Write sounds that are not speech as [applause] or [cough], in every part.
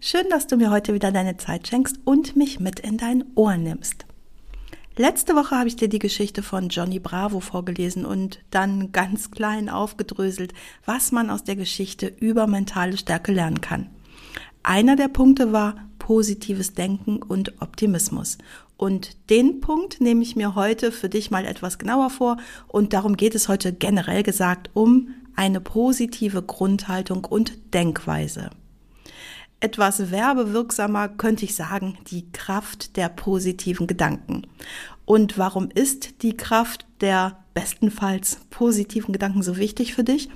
Schön, dass du mir heute wieder deine Zeit schenkst und mich mit in dein Ohr nimmst. Letzte Woche habe ich dir die Geschichte von Johnny Bravo vorgelesen und dann ganz klein aufgedröselt, was man aus der Geschichte über mentale Stärke lernen kann. Einer der Punkte war positives Denken und Optimismus. Und den Punkt nehme ich mir heute für dich mal etwas genauer vor und darum geht es heute generell gesagt um eine positive Grundhaltung und Denkweise. Etwas werbewirksamer könnte ich sagen, die Kraft der positiven Gedanken. Und warum ist die Kraft der bestenfalls positiven Gedanken so wichtig für dich?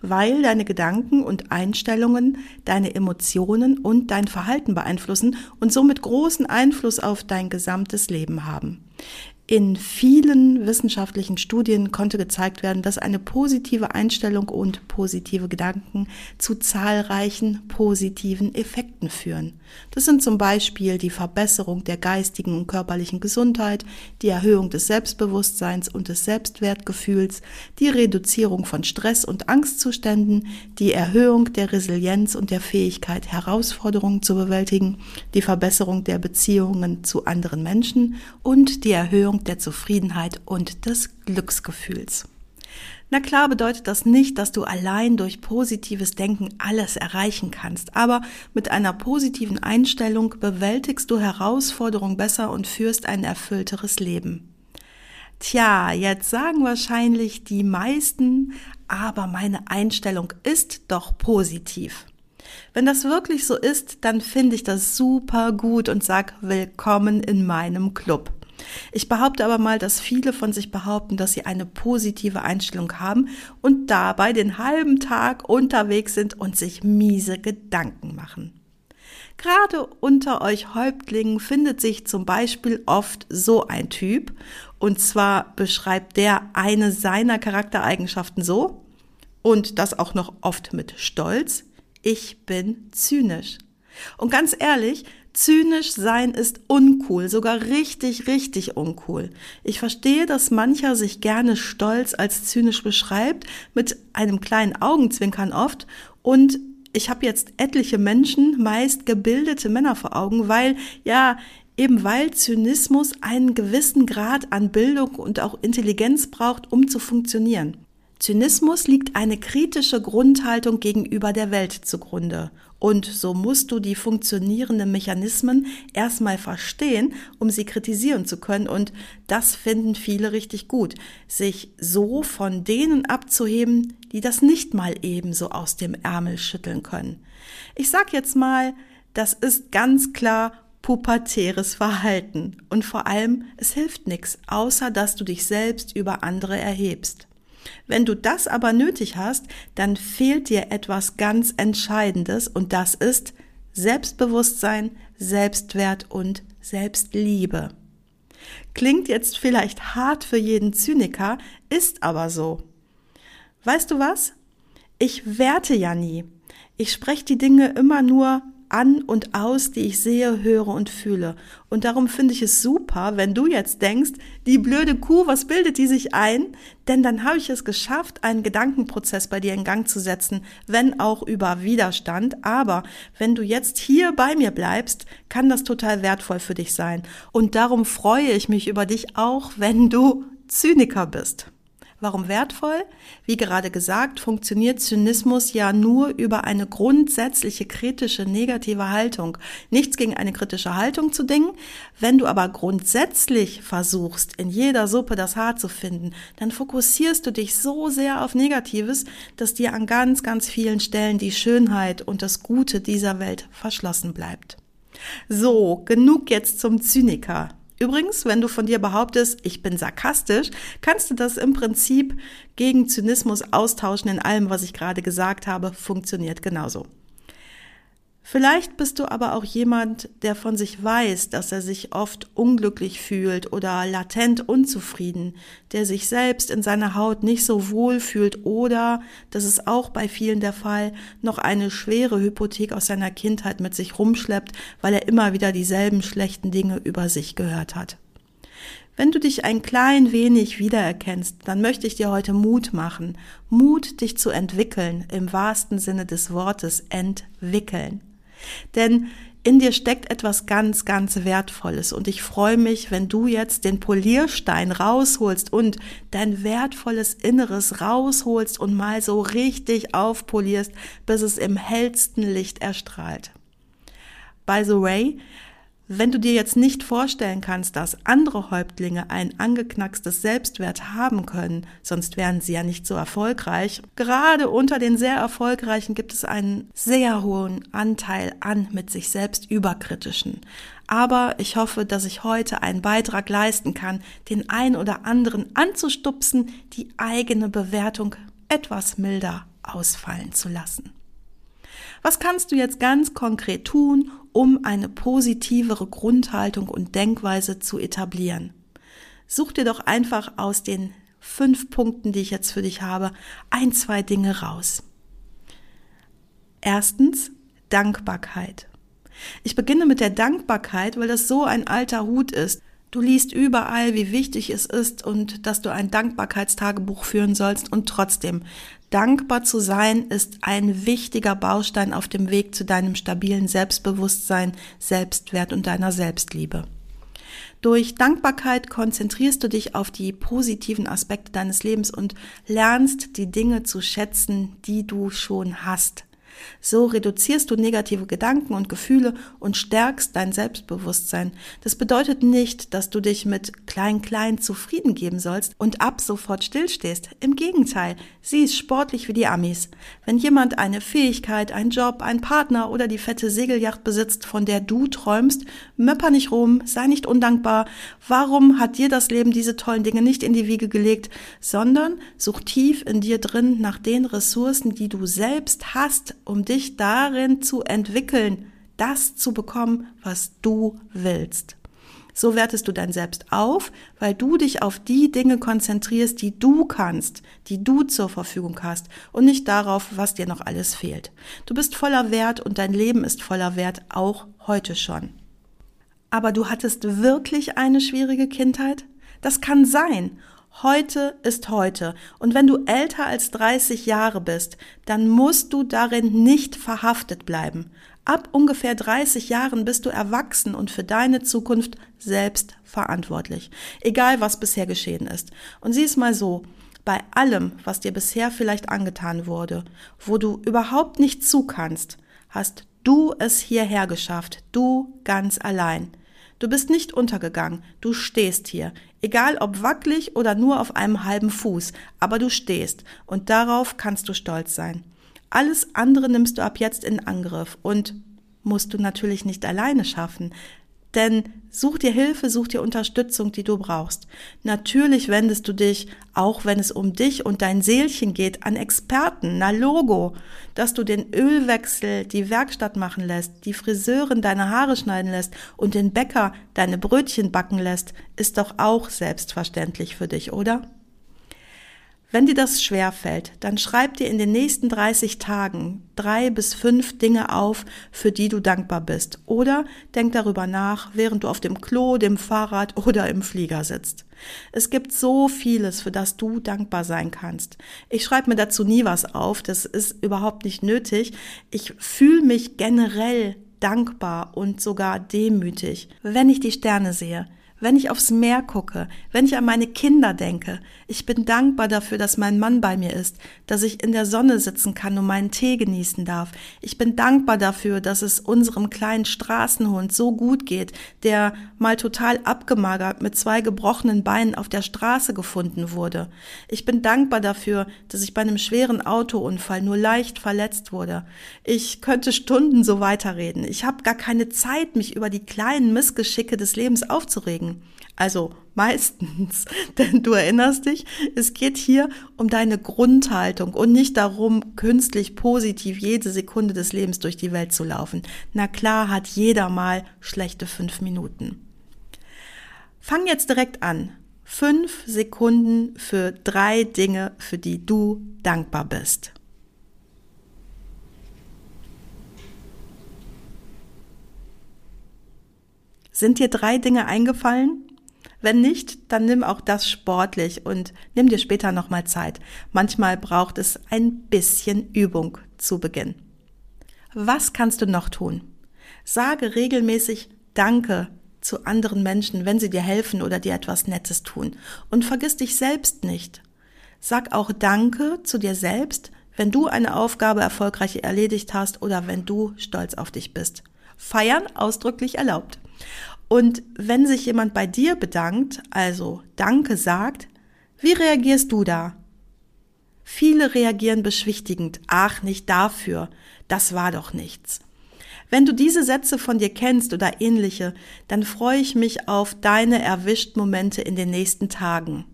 Weil deine Gedanken und Einstellungen deine Emotionen und dein Verhalten beeinflussen und somit großen Einfluss auf dein gesamtes Leben haben. In vielen wissenschaftlichen Studien konnte gezeigt werden, dass eine positive Einstellung und positive Gedanken zu zahlreichen positiven Effekten führen. Das sind zum Beispiel die Verbesserung der geistigen und körperlichen Gesundheit, die Erhöhung des Selbstbewusstseins und des Selbstwertgefühls, die Reduzierung von Stress- und Angstzuständen, die Erhöhung der Resilienz und der Fähigkeit, Herausforderungen zu bewältigen, die Verbesserung der Beziehungen zu anderen Menschen und die Erhöhung der Zufriedenheit und des Glücksgefühls. Na klar bedeutet das nicht, dass du allein durch positives Denken alles erreichen kannst, aber mit einer positiven Einstellung bewältigst du Herausforderungen besser und führst ein erfüllteres Leben. Tja, jetzt sagen wahrscheinlich die meisten, aber meine Einstellung ist doch positiv. Wenn das wirklich so ist, dann finde ich das super gut und sag willkommen in meinem Club. Ich behaupte aber mal, dass viele von sich behaupten, dass sie eine positive Einstellung haben und dabei den halben Tag unterwegs sind und sich miese Gedanken machen. Gerade unter euch Häuptlingen findet sich zum Beispiel oft so ein Typ, und zwar beschreibt der eine seiner Charaktereigenschaften so, und das auch noch oft mit Stolz, ich bin zynisch. Und ganz ehrlich, Zynisch sein ist uncool, sogar richtig, richtig uncool. Ich verstehe, dass mancher sich gerne stolz als zynisch beschreibt, mit einem kleinen Augenzwinkern oft. Und ich habe jetzt etliche Menschen, meist gebildete Männer vor Augen, weil ja, eben weil Zynismus einen gewissen Grad an Bildung und auch Intelligenz braucht, um zu funktionieren. Zynismus liegt eine kritische Grundhaltung gegenüber der Welt zugrunde. Und so musst du die funktionierenden Mechanismen erstmal verstehen, um sie kritisieren zu können. Und das finden viele richtig gut, sich so von denen abzuheben, die das nicht mal ebenso aus dem Ärmel schütteln können. Ich sag jetzt mal, das ist ganz klar pubertäres Verhalten. Und vor allem, es hilft nichts, außer dass du dich selbst über andere erhebst. Wenn du das aber nötig hast, dann fehlt dir etwas ganz Entscheidendes und das ist Selbstbewusstsein, Selbstwert und Selbstliebe. Klingt jetzt vielleicht hart für jeden Zyniker, ist aber so. Weißt du was? Ich werte ja nie. Ich spreche die Dinge immer nur an und aus, die ich sehe, höre und fühle. Und darum finde ich es super, wenn du jetzt denkst, die blöde Kuh, was bildet die sich ein? Denn dann habe ich es geschafft, einen Gedankenprozess bei dir in Gang zu setzen, wenn auch über Widerstand. Aber wenn du jetzt hier bei mir bleibst, kann das total wertvoll für dich sein. Und darum freue ich mich über dich auch, wenn du Zyniker bist. Warum wertvoll? Wie gerade gesagt, funktioniert Zynismus ja nur über eine grundsätzliche kritische negative Haltung. Nichts gegen eine kritische Haltung zu dingen. Wenn du aber grundsätzlich versuchst, in jeder Suppe das Haar zu finden, dann fokussierst du dich so sehr auf Negatives, dass dir an ganz, ganz vielen Stellen die Schönheit und das Gute dieser Welt verschlossen bleibt. So, genug jetzt zum Zyniker. Übrigens, wenn du von dir behauptest, ich bin sarkastisch, kannst du das im Prinzip gegen Zynismus austauschen in allem, was ich gerade gesagt habe, funktioniert genauso. Vielleicht bist du aber auch jemand, der von sich weiß, dass er sich oft unglücklich fühlt oder latent unzufrieden, der sich selbst in seiner Haut nicht so wohl fühlt oder, das ist auch bei vielen der Fall, noch eine schwere Hypothek aus seiner Kindheit mit sich rumschleppt, weil er immer wieder dieselben schlechten Dinge über sich gehört hat. Wenn du dich ein klein wenig wiedererkennst, dann möchte ich dir heute Mut machen. Mut, dich zu entwickeln, im wahrsten Sinne des Wortes entwickeln. Denn in dir steckt etwas ganz, ganz Wertvolles und ich freue mich, wenn du jetzt den Polierstein rausholst und dein wertvolles Inneres rausholst und mal so richtig aufpolierst, bis es im hellsten Licht erstrahlt. By the way, wenn du dir jetzt nicht vorstellen kannst, dass andere Häuptlinge ein angeknackstes Selbstwert haben können, sonst wären sie ja nicht so erfolgreich, gerade unter den sehr erfolgreichen gibt es einen sehr hohen Anteil an mit sich selbst überkritischen. Aber ich hoffe, dass ich heute einen Beitrag leisten kann, den ein oder anderen anzustupsen, die eigene Bewertung etwas milder ausfallen zu lassen. Was kannst du jetzt ganz konkret tun, um eine positivere Grundhaltung und Denkweise zu etablieren? Such dir doch einfach aus den fünf Punkten, die ich jetzt für dich habe, ein, zwei Dinge raus. Erstens, Dankbarkeit. Ich beginne mit der Dankbarkeit, weil das so ein alter Hut ist. Du liest überall, wie wichtig es ist und dass du ein Dankbarkeitstagebuch führen sollst und trotzdem Dankbar zu sein ist ein wichtiger Baustein auf dem Weg zu deinem stabilen Selbstbewusstsein, Selbstwert und deiner Selbstliebe. Durch Dankbarkeit konzentrierst du dich auf die positiven Aspekte deines Lebens und lernst die Dinge zu schätzen, die du schon hast. So reduzierst du negative Gedanken und Gefühle und stärkst dein Selbstbewusstsein. Das bedeutet nicht, dass du dich mit klein-klein zufrieden geben sollst und ab sofort stillstehst. Im Gegenteil, sie ist sportlich wie die Amis. Wenn jemand eine Fähigkeit, einen Job, einen Partner oder die fette Segelyacht besitzt, von der du träumst, möpper nicht rum, sei nicht undankbar. Warum hat dir das Leben diese tollen Dinge nicht in die Wiege gelegt, sondern such tief in dir drin nach den Ressourcen, die du selbst hast um dich darin zu entwickeln, das zu bekommen, was du willst. So wertest du dein Selbst auf, weil du dich auf die Dinge konzentrierst, die du kannst, die du zur Verfügung hast und nicht darauf, was dir noch alles fehlt. Du bist voller Wert und dein Leben ist voller Wert, auch heute schon. Aber du hattest wirklich eine schwierige Kindheit? Das kann sein. Heute ist heute. Und wenn du älter als 30 Jahre bist, dann musst du darin nicht verhaftet bleiben. Ab ungefähr 30 Jahren bist du erwachsen und für deine Zukunft selbst verantwortlich. Egal was bisher geschehen ist. Und sieh es mal so. Bei allem, was dir bisher vielleicht angetan wurde, wo du überhaupt nicht zu kannst, hast du es hierher geschafft. Du ganz allein. Du bist nicht untergegangen, du stehst hier, egal ob wackelig oder nur auf einem halben Fuß, aber du stehst und darauf kannst du stolz sein. Alles andere nimmst du ab jetzt in Angriff und musst du natürlich nicht alleine schaffen. Denn such dir Hilfe, such dir Unterstützung, die du brauchst. Natürlich wendest du dich, auch wenn es um dich und dein Seelchen geht, an Experten, na Logo, dass du den Ölwechsel, die Werkstatt machen lässt, die Friseurin deine Haare schneiden lässt und den Bäcker deine Brötchen backen lässt, ist doch auch selbstverständlich für dich, oder? Wenn dir das schwer fällt, dann schreib dir in den nächsten 30 Tagen drei bis fünf Dinge auf, für die du dankbar bist. Oder denk darüber nach, während du auf dem Klo, dem Fahrrad oder im Flieger sitzt. Es gibt so vieles, für das du dankbar sein kannst. Ich schreibe mir dazu nie was auf, das ist überhaupt nicht nötig. Ich fühle mich generell dankbar und sogar demütig, wenn ich die Sterne sehe wenn ich aufs Meer gucke, wenn ich an meine Kinder denke. Ich bin dankbar dafür, dass mein Mann bei mir ist, dass ich in der Sonne sitzen kann und meinen Tee genießen darf. Ich bin dankbar dafür, dass es unserem kleinen Straßenhund so gut geht, der mal total abgemagert mit zwei gebrochenen Beinen auf der Straße gefunden wurde. Ich bin dankbar dafür, dass ich bei einem schweren Autounfall nur leicht verletzt wurde. Ich könnte Stunden so weiterreden. Ich habe gar keine Zeit, mich über die kleinen Missgeschicke des Lebens aufzuregen. Also meistens, [laughs] denn du erinnerst dich, es geht hier um deine Grundhaltung und nicht darum, künstlich positiv jede Sekunde des Lebens durch die Welt zu laufen. Na klar hat jeder mal schlechte fünf Minuten. Fang jetzt direkt an. Fünf Sekunden für drei Dinge, für die du dankbar bist. Sind dir drei Dinge eingefallen? Wenn nicht, dann nimm auch das sportlich und nimm dir später nochmal Zeit. Manchmal braucht es ein bisschen Übung zu Beginn. Was kannst du noch tun? Sage regelmäßig Danke zu anderen Menschen, wenn sie dir helfen oder dir etwas Nettes tun. Und vergiss dich selbst nicht. Sag auch Danke zu dir selbst, wenn du eine Aufgabe erfolgreich erledigt hast oder wenn du stolz auf dich bist. Feiern ausdrücklich erlaubt. Und wenn sich jemand bei dir bedankt, also Danke sagt, wie reagierst du da? Viele reagieren beschwichtigend. Ach, nicht dafür. Das war doch nichts. Wenn du diese Sätze von dir kennst oder ähnliche, dann freue ich mich auf deine erwischt Momente in den nächsten Tagen.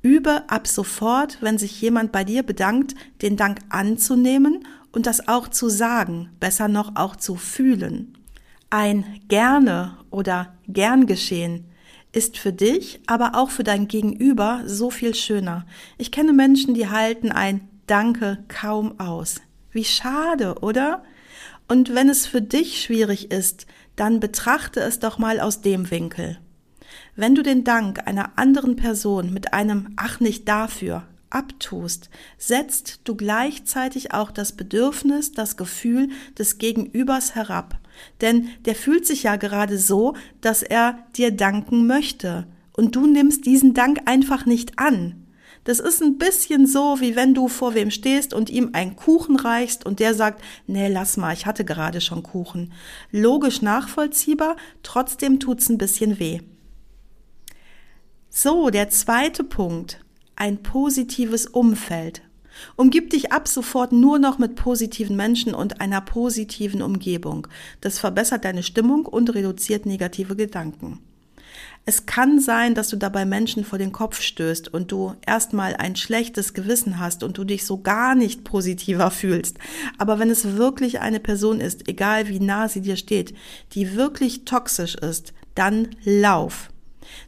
Übe ab sofort, wenn sich jemand bei dir bedankt, den Dank anzunehmen und das auch zu sagen, besser noch auch zu fühlen. Ein gerne oder gern geschehen ist für dich, aber auch für dein Gegenüber so viel schöner. Ich kenne Menschen, die halten ein Danke kaum aus. Wie schade, oder? Und wenn es für dich schwierig ist, dann betrachte es doch mal aus dem Winkel. Wenn du den Dank einer anderen Person mit einem Ach nicht dafür abtust, setzt du gleichzeitig auch das Bedürfnis, das Gefühl des Gegenübers herab. Denn der fühlt sich ja gerade so, dass er dir danken möchte. Und du nimmst diesen Dank einfach nicht an. Das ist ein bisschen so, wie wenn du vor wem stehst und ihm einen Kuchen reichst und der sagt, nee, lass mal, ich hatte gerade schon Kuchen. Logisch nachvollziehbar, trotzdem tut's ein bisschen weh. So, der zweite Punkt ein positives Umfeld. Umgib dich ab sofort nur noch mit positiven Menschen und einer positiven Umgebung. Das verbessert deine Stimmung und reduziert negative Gedanken. Es kann sein, dass du dabei Menschen vor den Kopf stößt und du erstmal ein schlechtes Gewissen hast und du dich so gar nicht positiver fühlst. Aber wenn es wirklich eine Person ist, egal wie nah sie dir steht, die wirklich toxisch ist, dann lauf.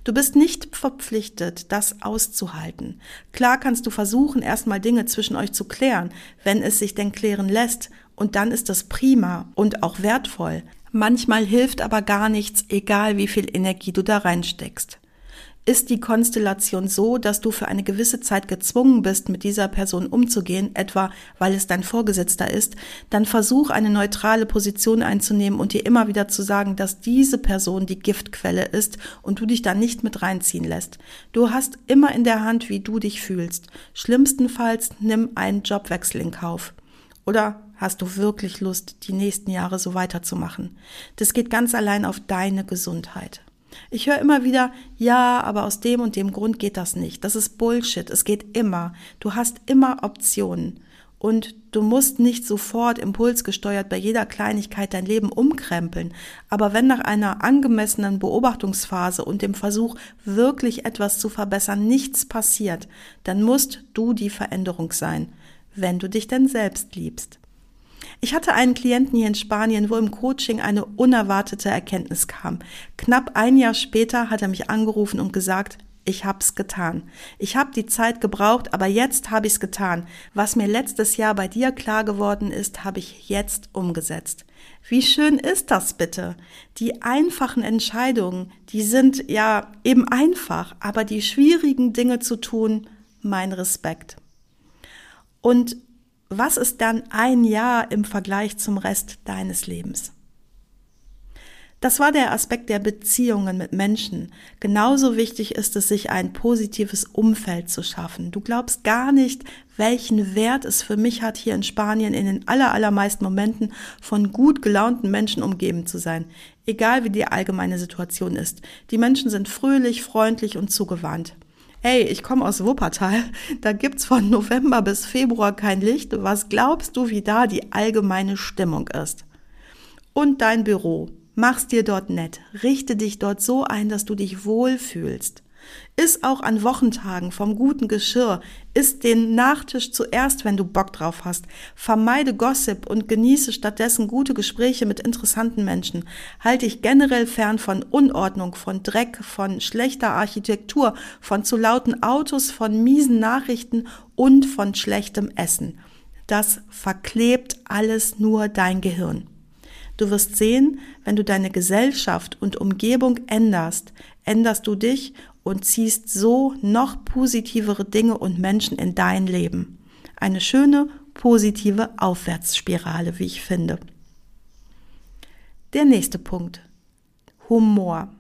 Du bist nicht verpflichtet, das auszuhalten. Klar kannst du versuchen, erstmal Dinge zwischen euch zu klären, wenn es sich denn klären lässt, und dann ist das prima und auch wertvoll. Manchmal hilft aber gar nichts, egal wie viel Energie du da reinsteckst ist die Konstellation so, dass du für eine gewisse Zeit gezwungen bist, mit dieser Person umzugehen, etwa weil es dein Vorgesetzter ist, dann versuch eine neutrale Position einzunehmen und dir immer wieder zu sagen, dass diese Person die Giftquelle ist und du dich da nicht mit reinziehen lässt. Du hast immer in der Hand, wie du dich fühlst. Schlimmstenfalls nimm einen Jobwechsel in Kauf. Oder hast du wirklich Lust, die nächsten Jahre so weiterzumachen? Das geht ganz allein auf deine Gesundheit. Ich höre immer wieder, ja, aber aus dem und dem Grund geht das nicht. Das ist Bullshit. Es geht immer. Du hast immer Optionen. Und du musst nicht sofort impulsgesteuert bei jeder Kleinigkeit dein Leben umkrempeln. Aber wenn nach einer angemessenen Beobachtungsphase und dem Versuch, wirklich etwas zu verbessern, nichts passiert, dann musst du die Veränderung sein, wenn du dich denn selbst liebst. Ich hatte einen Klienten hier in Spanien, wo im Coaching eine unerwartete Erkenntnis kam. Knapp ein Jahr später hat er mich angerufen und gesagt, ich hab's getan. Ich hab die Zeit gebraucht, aber jetzt hab ich's getan. Was mir letztes Jahr bei dir klar geworden ist, habe ich jetzt umgesetzt. Wie schön ist das bitte? Die einfachen Entscheidungen, die sind ja eben einfach, aber die schwierigen Dinge zu tun, mein Respekt. Und was ist dann ein Jahr im Vergleich zum Rest deines Lebens? Das war der Aspekt der Beziehungen mit Menschen. Genauso wichtig ist es, sich ein positives Umfeld zu schaffen. Du glaubst gar nicht, welchen Wert es für mich hat, hier in Spanien in den allermeisten Momenten von gut gelaunten Menschen umgeben zu sein. Egal wie die allgemeine Situation ist. Die Menschen sind fröhlich, freundlich und zugewandt. Hey, ich komme aus Wuppertal, da gibt's von November bis Februar kein Licht. Was glaubst du, wie da die allgemeine Stimmung ist? Und dein Büro. Mach's dir dort nett. Richte dich dort so ein, dass du dich wohlfühlst. Iss auch an Wochentagen vom guten Geschirr. Iss den Nachtisch zuerst, wenn du Bock drauf hast. Vermeide Gossip und genieße stattdessen gute Gespräche mit interessanten Menschen. Halte dich generell fern von Unordnung, von Dreck, von schlechter Architektur, von zu lauten Autos, von miesen Nachrichten und von schlechtem Essen. Das verklebt alles nur dein Gehirn. Du wirst sehen, wenn du deine Gesellschaft und Umgebung änderst, änderst du dich und ziehst so noch positivere Dinge und Menschen in dein Leben. Eine schöne, positive Aufwärtsspirale, wie ich finde. Der nächste Punkt. Humor.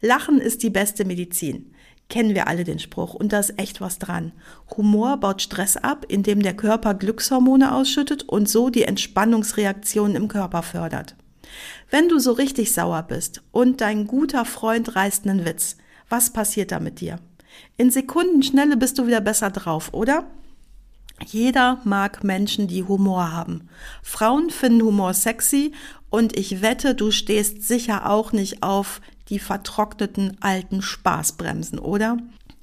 Lachen ist die beste Medizin. Kennen wir alle den Spruch und da ist echt was dran. Humor baut Stress ab, indem der Körper Glückshormone ausschüttet und so die Entspannungsreaktionen im Körper fördert. Wenn du so richtig sauer bist und dein guter Freund reißt einen Witz, was passiert da mit dir? In Sekundenschnelle bist du wieder besser drauf, oder? Jeder mag Menschen, die Humor haben. Frauen finden Humor sexy und ich wette, du stehst sicher auch nicht auf die vertrockneten alten Spaßbremsen, oder?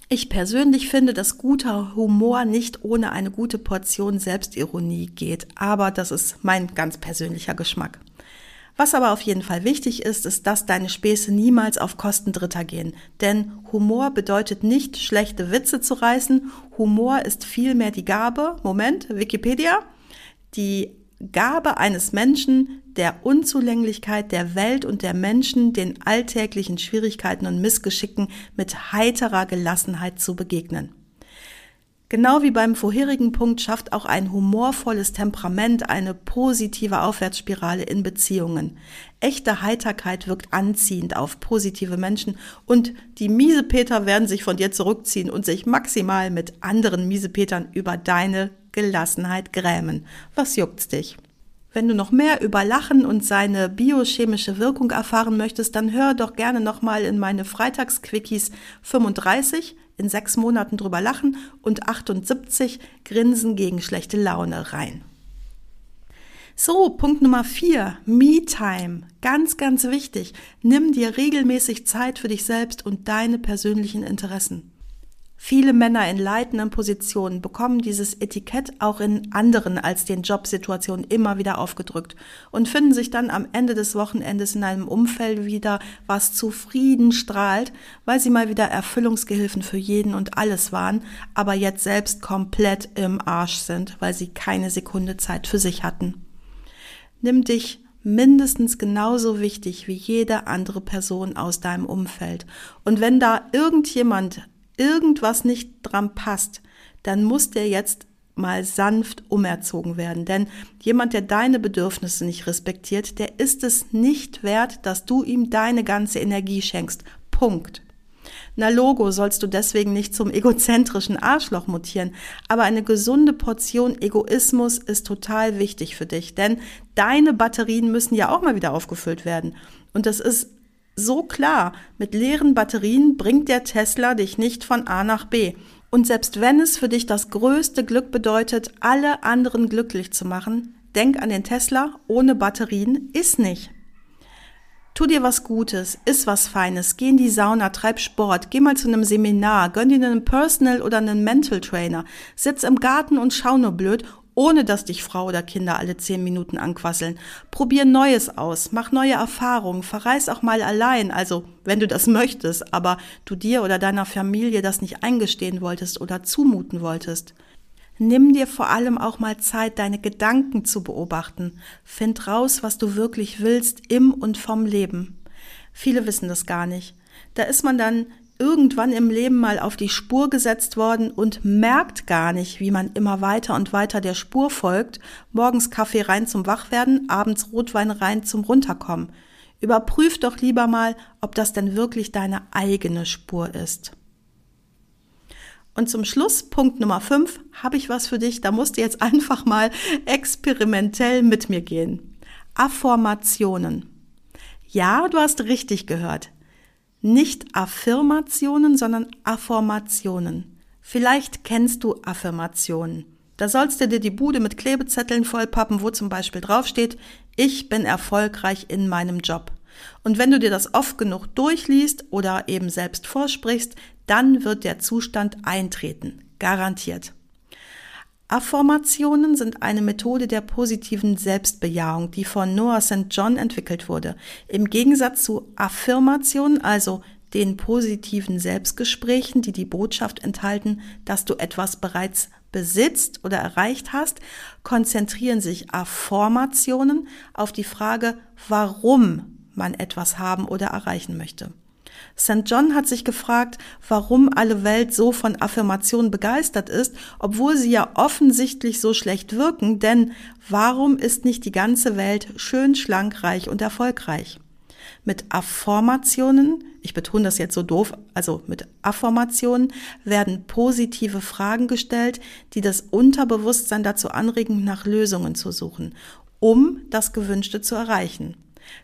Ich persönlich finde, dass guter Humor nicht ohne eine gute Portion Selbstironie geht, aber das ist mein ganz persönlicher Geschmack. Was aber auf jeden Fall wichtig ist, ist, dass deine Späße niemals auf Kosten Dritter gehen. Denn Humor bedeutet nicht, schlechte Witze zu reißen. Humor ist vielmehr die Gabe, Moment, Wikipedia, die Gabe eines Menschen, der Unzulänglichkeit der Welt und der Menschen den alltäglichen Schwierigkeiten und Missgeschicken mit heiterer Gelassenheit zu begegnen. Genau wie beim vorherigen Punkt schafft auch ein humorvolles Temperament eine positive Aufwärtsspirale in Beziehungen. Echte Heiterkeit wirkt anziehend auf positive Menschen und die Miesepeter werden sich von dir zurückziehen und sich maximal mit anderen Miesepetern über deine Gelassenheit grämen. Was juckt's dich? Wenn du noch mehr über Lachen und seine biochemische Wirkung erfahren möchtest, dann hör doch gerne nochmal in meine Freitagsquickies 35 in sechs Monaten drüber lachen und 78 Grinsen gegen schlechte Laune rein. So, Punkt Nummer vier, Me-Time. Ganz, ganz wichtig. Nimm dir regelmäßig Zeit für dich selbst und deine persönlichen Interessen. Viele Männer in leitenden Positionen bekommen dieses Etikett auch in anderen als den Jobsituationen immer wieder aufgedrückt und finden sich dann am Ende des Wochenendes in einem Umfeld wieder, was zufrieden strahlt, weil sie mal wieder Erfüllungsgehilfen für jeden und alles waren, aber jetzt selbst komplett im Arsch sind, weil sie keine Sekunde Zeit für sich hatten. Nimm dich mindestens genauso wichtig wie jede andere Person aus deinem Umfeld. Und wenn da irgendjemand irgendwas nicht dran passt, dann muss der jetzt mal sanft umerzogen werden. Denn jemand, der deine Bedürfnisse nicht respektiert, der ist es nicht wert, dass du ihm deine ganze Energie schenkst. Punkt. Na Logo sollst du deswegen nicht zum egozentrischen Arschloch mutieren, aber eine gesunde Portion Egoismus ist total wichtig für dich, denn deine Batterien müssen ja auch mal wieder aufgefüllt werden. Und das ist so klar, mit leeren Batterien bringt der Tesla dich nicht von A nach B. Und selbst wenn es für dich das größte Glück bedeutet, alle anderen glücklich zu machen, denk an den Tesla, ohne Batterien ist nicht. Tu dir was Gutes, iss was Feines, geh in die Sauna, treib Sport, geh mal zu einem Seminar, gönn dir einen Personal oder einen Mental Trainer, sitz im Garten und schau nur blöd ohne dass dich Frau oder Kinder alle zehn Minuten anquasseln. Probier Neues aus, mach neue Erfahrungen, verreis auch mal allein, also wenn du das möchtest, aber du dir oder deiner Familie das nicht eingestehen wolltest oder zumuten wolltest. Nimm dir vor allem auch mal Zeit, deine Gedanken zu beobachten. Find raus, was du wirklich willst im und vom Leben. Viele wissen das gar nicht. Da ist man dann irgendwann im Leben mal auf die Spur gesetzt worden und merkt gar nicht, wie man immer weiter und weiter der Spur folgt, morgens Kaffee rein zum Wachwerden, abends Rotwein rein zum Runterkommen. Überprüf doch lieber mal, ob das denn wirklich deine eigene Spur ist. Und zum Schluss, Punkt Nummer 5, habe ich was für dich, da musst du jetzt [laughs] einfach mal experimentell mit mir gehen. Affirmationen. Ja, du hast richtig gehört. Nicht Affirmationen, sondern Affirmationen. Vielleicht kennst du Affirmationen. Da sollst du dir die Bude mit Klebezetteln vollpappen, wo zum Beispiel draufsteht, ich bin erfolgreich in meinem Job. Und wenn du dir das oft genug durchliest oder eben selbst vorsprichst, dann wird der Zustand eintreten. Garantiert. Affirmationen sind eine Methode der positiven Selbstbejahung, die von Noah St. John entwickelt wurde. Im Gegensatz zu Affirmationen, also den positiven Selbstgesprächen, die die Botschaft enthalten, dass du etwas bereits besitzt oder erreicht hast, konzentrieren sich Affirmationen auf die Frage, warum man etwas haben oder erreichen möchte. St. John hat sich gefragt, warum alle Welt so von Affirmationen begeistert ist, obwohl sie ja offensichtlich so schlecht wirken, denn warum ist nicht die ganze Welt schön, schlank, reich und erfolgreich? Mit Affirmationen, ich betone das jetzt so doof, also mit Affirmationen werden positive Fragen gestellt, die das Unterbewusstsein dazu anregen, nach Lösungen zu suchen, um das Gewünschte zu erreichen.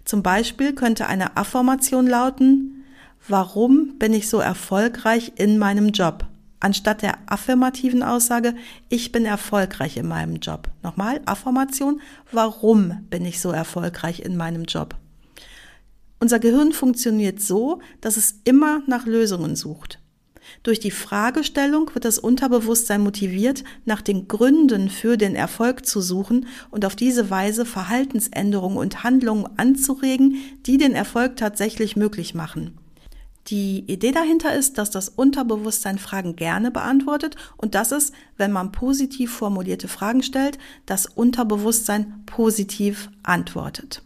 Zum Beispiel könnte eine Affirmation lauten, warum bin ich so erfolgreich in meinem Job? Anstatt der affirmativen Aussage, ich bin erfolgreich in meinem Job. Nochmal, Affirmation, warum bin ich so erfolgreich in meinem Job? Unser Gehirn funktioniert so, dass es immer nach Lösungen sucht. Durch die Fragestellung wird das Unterbewusstsein motiviert, nach den Gründen für den Erfolg zu suchen und auf diese Weise Verhaltensänderungen und Handlungen anzuregen, die den Erfolg tatsächlich möglich machen. Die Idee dahinter ist, dass das Unterbewusstsein Fragen gerne beantwortet und dass es, wenn man positiv formulierte Fragen stellt, das Unterbewusstsein positiv antwortet.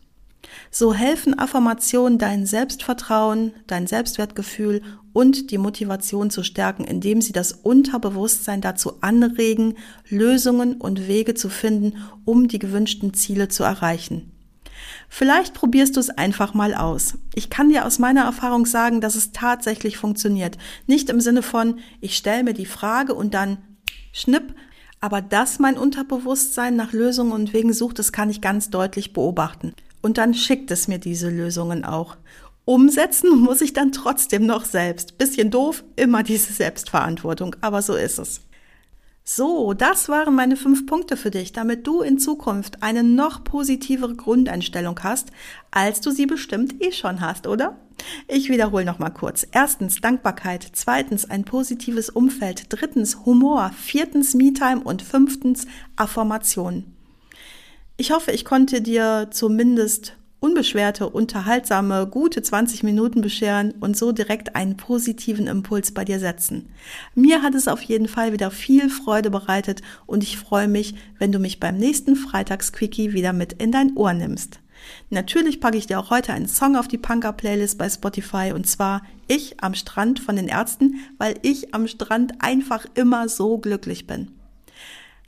So helfen Affirmationen, dein Selbstvertrauen, dein Selbstwertgefühl und die Motivation zu stärken, indem sie das Unterbewusstsein dazu anregen, Lösungen und Wege zu finden, um die gewünschten Ziele zu erreichen. Vielleicht probierst du es einfach mal aus. Ich kann dir aus meiner Erfahrung sagen, dass es tatsächlich funktioniert. Nicht im Sinne von, ich stelle mir die Frage und dann schnipp, aber dass mein Unterbewusstsein nach Lösungen und Wegen sucht, das kann ich ganz deutlich beobachten und dann schickt es mir diese Lösungen auch. Umsetzen muss ich dann trotzdem noch selbst. Bisschen doof, immer diese Selbstverantwortung, aber so ist es. So, das waren meine fünf Punkte für dich, damit du in Zukunft eine noch positivere Grundeinstellung hast, als du sie bestimmt eh schon hast, oder? Ich wiederhole nochmal kurz. Erstens Dankbarkeit, zweitens ein positives Umfeld, drittens Humor, viertens Me-Time und fünftens Affirmation. Ich hoffe, ich konnte dir zumindest unbeschwerte, unterhaltsame, gute 20 Minuten bescheren und so direkt einen positiven Impuls bei dir setzen. Mir hat es auf jeden Fall wieder viel Freude bereitet und ich freue mich, wenn du mich beim nächsten Freitagsquickie wieder mit in dein Ohr nimmst. Natürlich packe ich dir auch heute einen Song auf die Punker-Playlist bei Spotify und zwar Ich am Strand von den Ärzten, weil ich am Strand einfach immer so glücklich bin.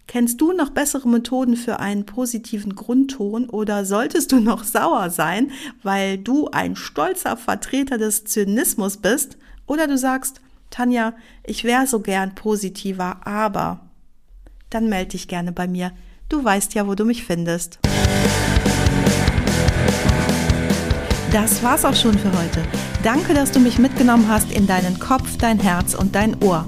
Kennst du noch bessere Methoden für einen positiven Grundton oder solltest du noch sauer sein, weil du ein stolzer Vertreter des Zynismus bist? Oder du sagst, Tanja, ich wäre so gern positiver, aber dann melde dich gerne bei mir. Du weißt ja, wo du mich findest. Das war's auch schon für heute. Danke, dass du mich mitgenommen hast in deinen Kopf, dein Herz und dein Ohr.